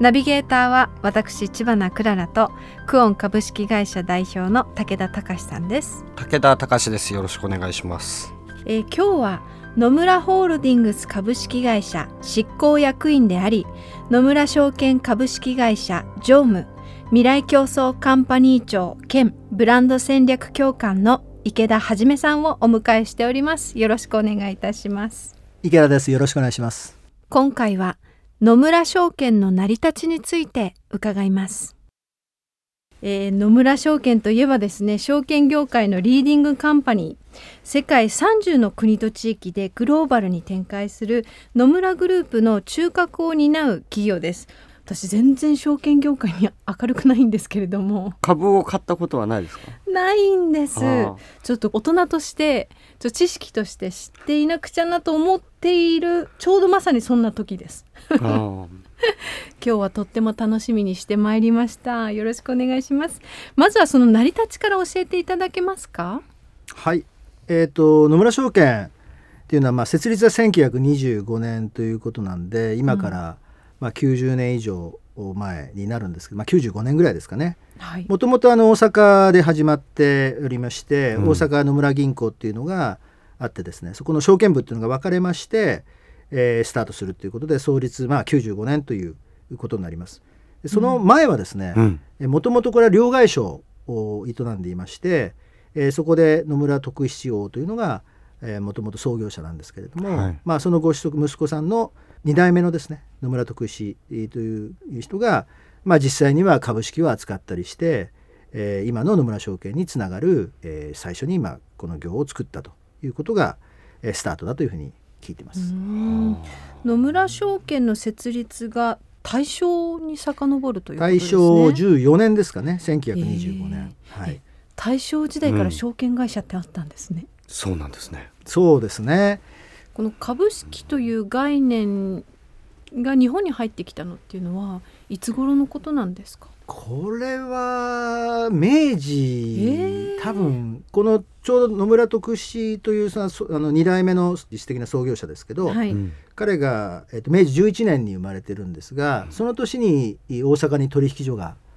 ナビゲーターは私千葉なクララとクオン株式会社代表の武田隆さんです。武田隆です。よろしくお願いします。えー今日は野村ホールディングス株式会社執行役員であり野村証券株式会社常務未来競争カンパニー長兼ブランド戦略協官の池田はじめさんをお迎えしております。よろしくお願いいたします。池田です。よろしくお願いします。今回は野村証券の成り立ちについて伺います、えー野村証券といえばですね証券業界のリーディングカンパニー世界30の国と地域でグローバルに展開する野村グループの中核を担う企業です。私全然証券業界に明るくないんですけれども。株を買ったことはないですか？ないんです。ちょっと大人としてちょっと知識として知っていなくちゃなと思っているちょうどまさにそんな時です。今日はとっても楽しみにしてまいりました。よろしくお願いします。まずはその成り立ちから教えていただけますか？はい。えっ、と野村証券っていうのはまあ設立は1925年ということなんで、今からまあ90年以上前になるんですけど、まあ95年ぐらいですかね。はい。もともとあの大阪で始まっておりまして、うん。大阪野村銀行っていうのがあってですね、そこの証券部っていうのが分かれまして、えースタートするということで創立まあ95年ということになります。でその前はですね、うん。もともとこれは両替商を営んでいまして、えーそこで野村徳七王というのがもともと創業者なんですけれども、はい。まあ、そのご子息息子さんの2代目のですね野村徳七という人が、まあ、実際には株式を扱ったりして、えー今の野村証券につながる、えー最初に今この業を作ったということが、えースタートだというふうに聞いています。うん。野村証券の設立が大正に遡るということですね。大正14年ですかね1925年、えー。はい、大正時代から証券会社ってあったんですね、そうなんですね。そうですねこの株式という概念が日本に入ってきたのっていうのはいつ頃のことなんですか？これは明治、えー。多分このちょうど野村徳志というさそあの2代目の実質的な創業者ですけど、はい、うん。彼が、えっと明治11年に生まれてるんですが、その年に大阪に取引所が、えー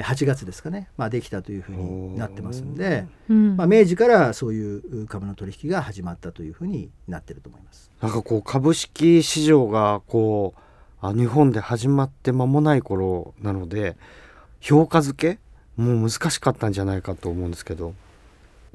8月ですかね、まあ、できたというふうになってますんで、うん。まあ、明治からそういう株の取引が始まったというふうになってると思います。なんかこう株式市場がこうあ日本で始まって間もない頃なので評価付けもう難しかったんじゃないかと思うんですけど。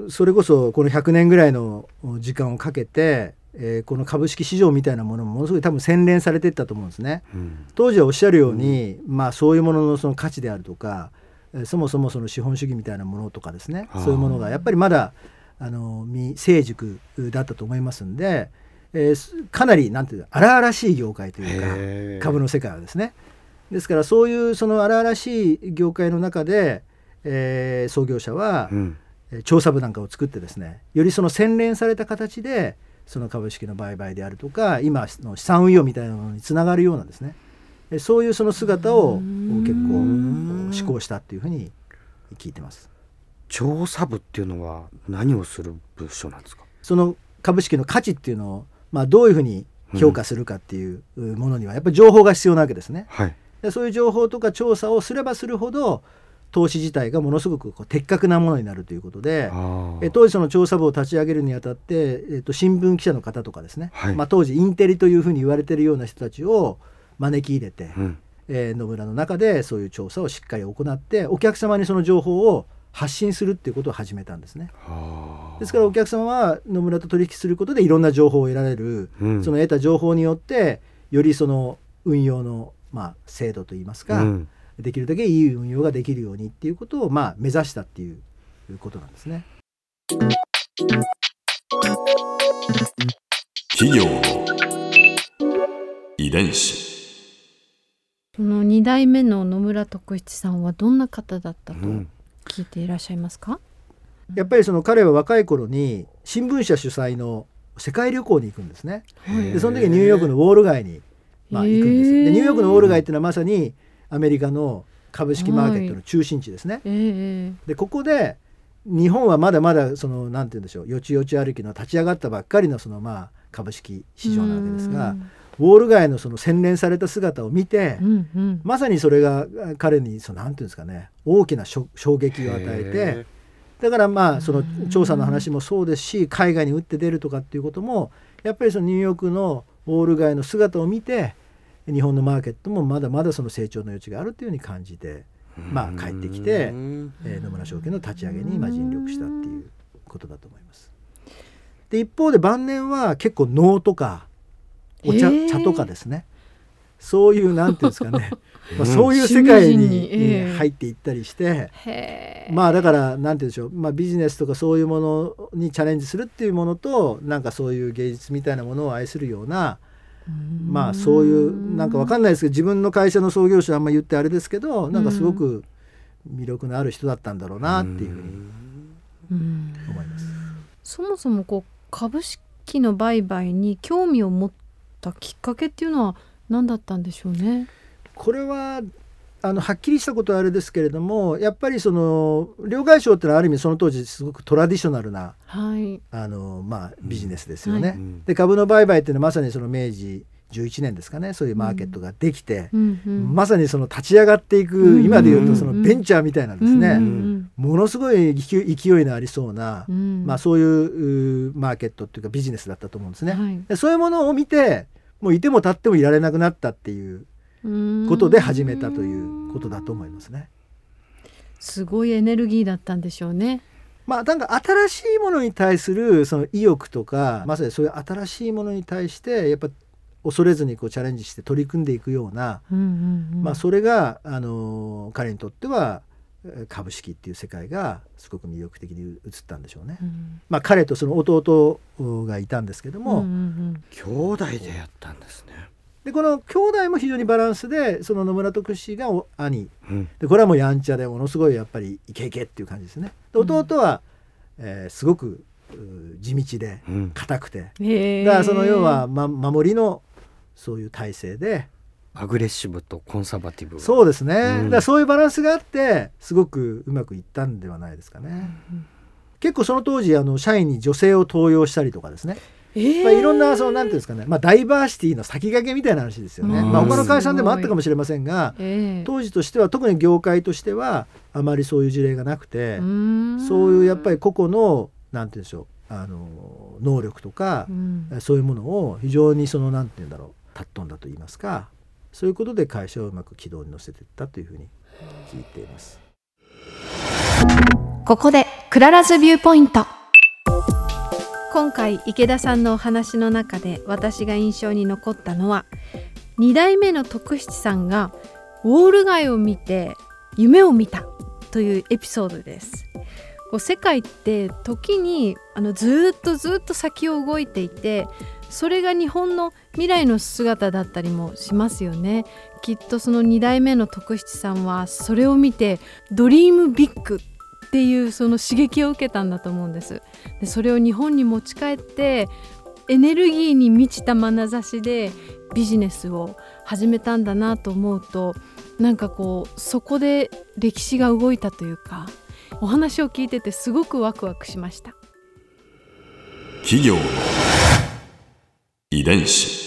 それこそこの100年ぐらいの時間をかけて、えーこの株式市場みたいなものもものすごい多分洗練されていったと思うんですね。うん。当時はおっしゃるように、まあそういうもののその価値であるとか、えーそもそもその資本主義みたいなものとかですね。そういうものがやっぱりまだあの未成熟だったと思いますんで、えーすかなりなんていうか荒々しい業界というか株の世界はですね。ですからそういうその荒々しい業界の中で、えー創業者は、うん。えー調査部なんかを作ってですねよりその洗練された形でその株式の売買であるとか今の資産運用みたいなものにつながるようなですねえそういうその姿を結構施行したっていうふうに聞いてます。調査部っていうのは何をする部署なんですか？その株式の価値っていうのを、まあ、どういうふうに評価するかっていうものにはやっぱり情報が必要なわけですね。はいでそういう情報とか調査をすればするほど投資自体がものすごくこう的確なものになるということで、え当時その調査部を立ち上げるにあたって、えっと新聞記者の方とかですね、はい。まあ、当時インテリというふうに言われてるような人たちを招き入れて、うん。えー野村の中でそういう調査をしっかり行ってお客様にその情報を発信するっていうことを始めたんですね。ですからお客様は野村と取引することでいろんな情報を得られる、うん。その得た情報によってよりその運用の、まあ、精度といいますか、うんできるだけいい運用ができるようにっていうことを、まあ、目指したっていうことなんですね。企業の遺伝子その2代目の野村徳七さんはどんな方だったとうん聞いていらっしゃいますか、やっぱりその彼は若い頃に新聞社主催の世界旅行に行くんですね。はいでその時ニューヨークのウォール街に、まあ、行くんです。でニューヨークのウォール街っていうのはまさにアメリカの株式マーケットの中心地ですね。ええ。でここで日本はまだまだそのなんて言うんでしょうよちよち歩きの立ち上がったばっかりのそのまあ株式市場なわけですがウォール街のその洗練された姿を見て、うんうん。まさにそれがあ彼にそのなんていうんですかね大きな衝撃を与えてだからまあその調査の話もそうですし海外に打って出るとかっていうこともやっぱりそのニューヨークのウォール街の姿を見て日本のマーケットもまだまだその成長の余地があるというふうに感じて、まあ、帰ってきて、うん。えー野村証券の立ち上げにまあ尽力したっていうことだと思います。で一方で晩年は結構能とかお茶,、えー。茶とかですね。そういうなんていうんですかね、まあ、うんそういう世界ににええ。入っていったりして。まあだからなんて言うんでしょう、まあ、ビジネスとかそういうものにチャレンジするっていうものとなんかそういう芸術みたいなものを愛するようなまあそういうなんかわかんないですけど自分の会社の創業者あんま言ってあれですけどなんかすごく魅力のある人だったんだろうなっていうふうにうん思います。そもそもこう株式の売買に興味を持ったきっかけっていうのは何だったんでしょうね？これはあのはっきりしたことはあれですけれどもやっぱりその両替商ってのはある意味その当時すごくトラディショナルなはい。あの、まあ、ビジネスですよね。はいうん。で株の売買っていうのはまさにその明治11年ですかねそういうマーケットができて、うん。うんまさにその立ち上がっていく、うん今でいうとそのうんベンチャーみたいなんですね、うんうんものすごい勢いのありそうな、うん。まあ、そういううマーケットっていうかビジネスだったと思うんですね。はい。でそういうものを見てもういても立ってもいられなくなったっていううんことで始めたということだと思いますね。すごいエネルギーだったんでしょうね。まあ、なんか新しいものに対するその意欲とかまさにそういう新しいものに対してやっぱ恐れずにこうチャレンジして取り組んでいくような、うんうんうんまあ、それが、あの彼にとってはえー株式っていう世界がすごく魅力的に映ったんでしょうね。うんまあ、彼とその弟がいたんですけども、うんうん兄弟でやったんですね。でこの兄弟も非常にバランスでその野村徳氏がお兄。うん。でこれはもうやんちゃでものすごいやっぱりイケイケっていう感じですね。で弟は、えーすごく地道でうん。硬くて。うんだからその要は、ま、守りのそういう体制でアグレッシブとコンサバティブ。そうですね、うん。だからそういうバランスがあってすごくうまくいったんではないですかね。結構その当時あの社員に女性を登用したりとかですね、えまあ、いろんなそのなんていうんですかね、まあ、ダイバーシティの先駆けみたいな話ですよね、うん。まあ、他の会社さんでもあったかもしれませんがええ。当時としては特に業界としてはあまりそういう事例がなくて、うん。そういうやっぱり個々のなんて言うんでしょうあの能力とかう、ん。そういうものを非常にそのなんて言うんだろう尊んだと言いますかそういうことで会社をうまく軌道に乗せていったというふうに聞いています。ここで Clara's Viewpoint 今回池田さんのお話の中で私が印象に残ったのは2代目の徳七さんがウォール街を見て夢を見たというエピソードです。こう世界って時にあのずっとずっと先を動いていてそれが日本の未来の姿だったりもしますよね。きっとその2代目の徳七さんはそれを見てドリームビッグっていうその刺激を受けたんだと思うんです。でそれを日本に持ち帰ってエネルギーに満ちた眼差しでビジネスを始めたんだなと思うとなんかこうそこで歴史が動いたというかお話を聞いててすごくワクワクしました。企業の遺伝子。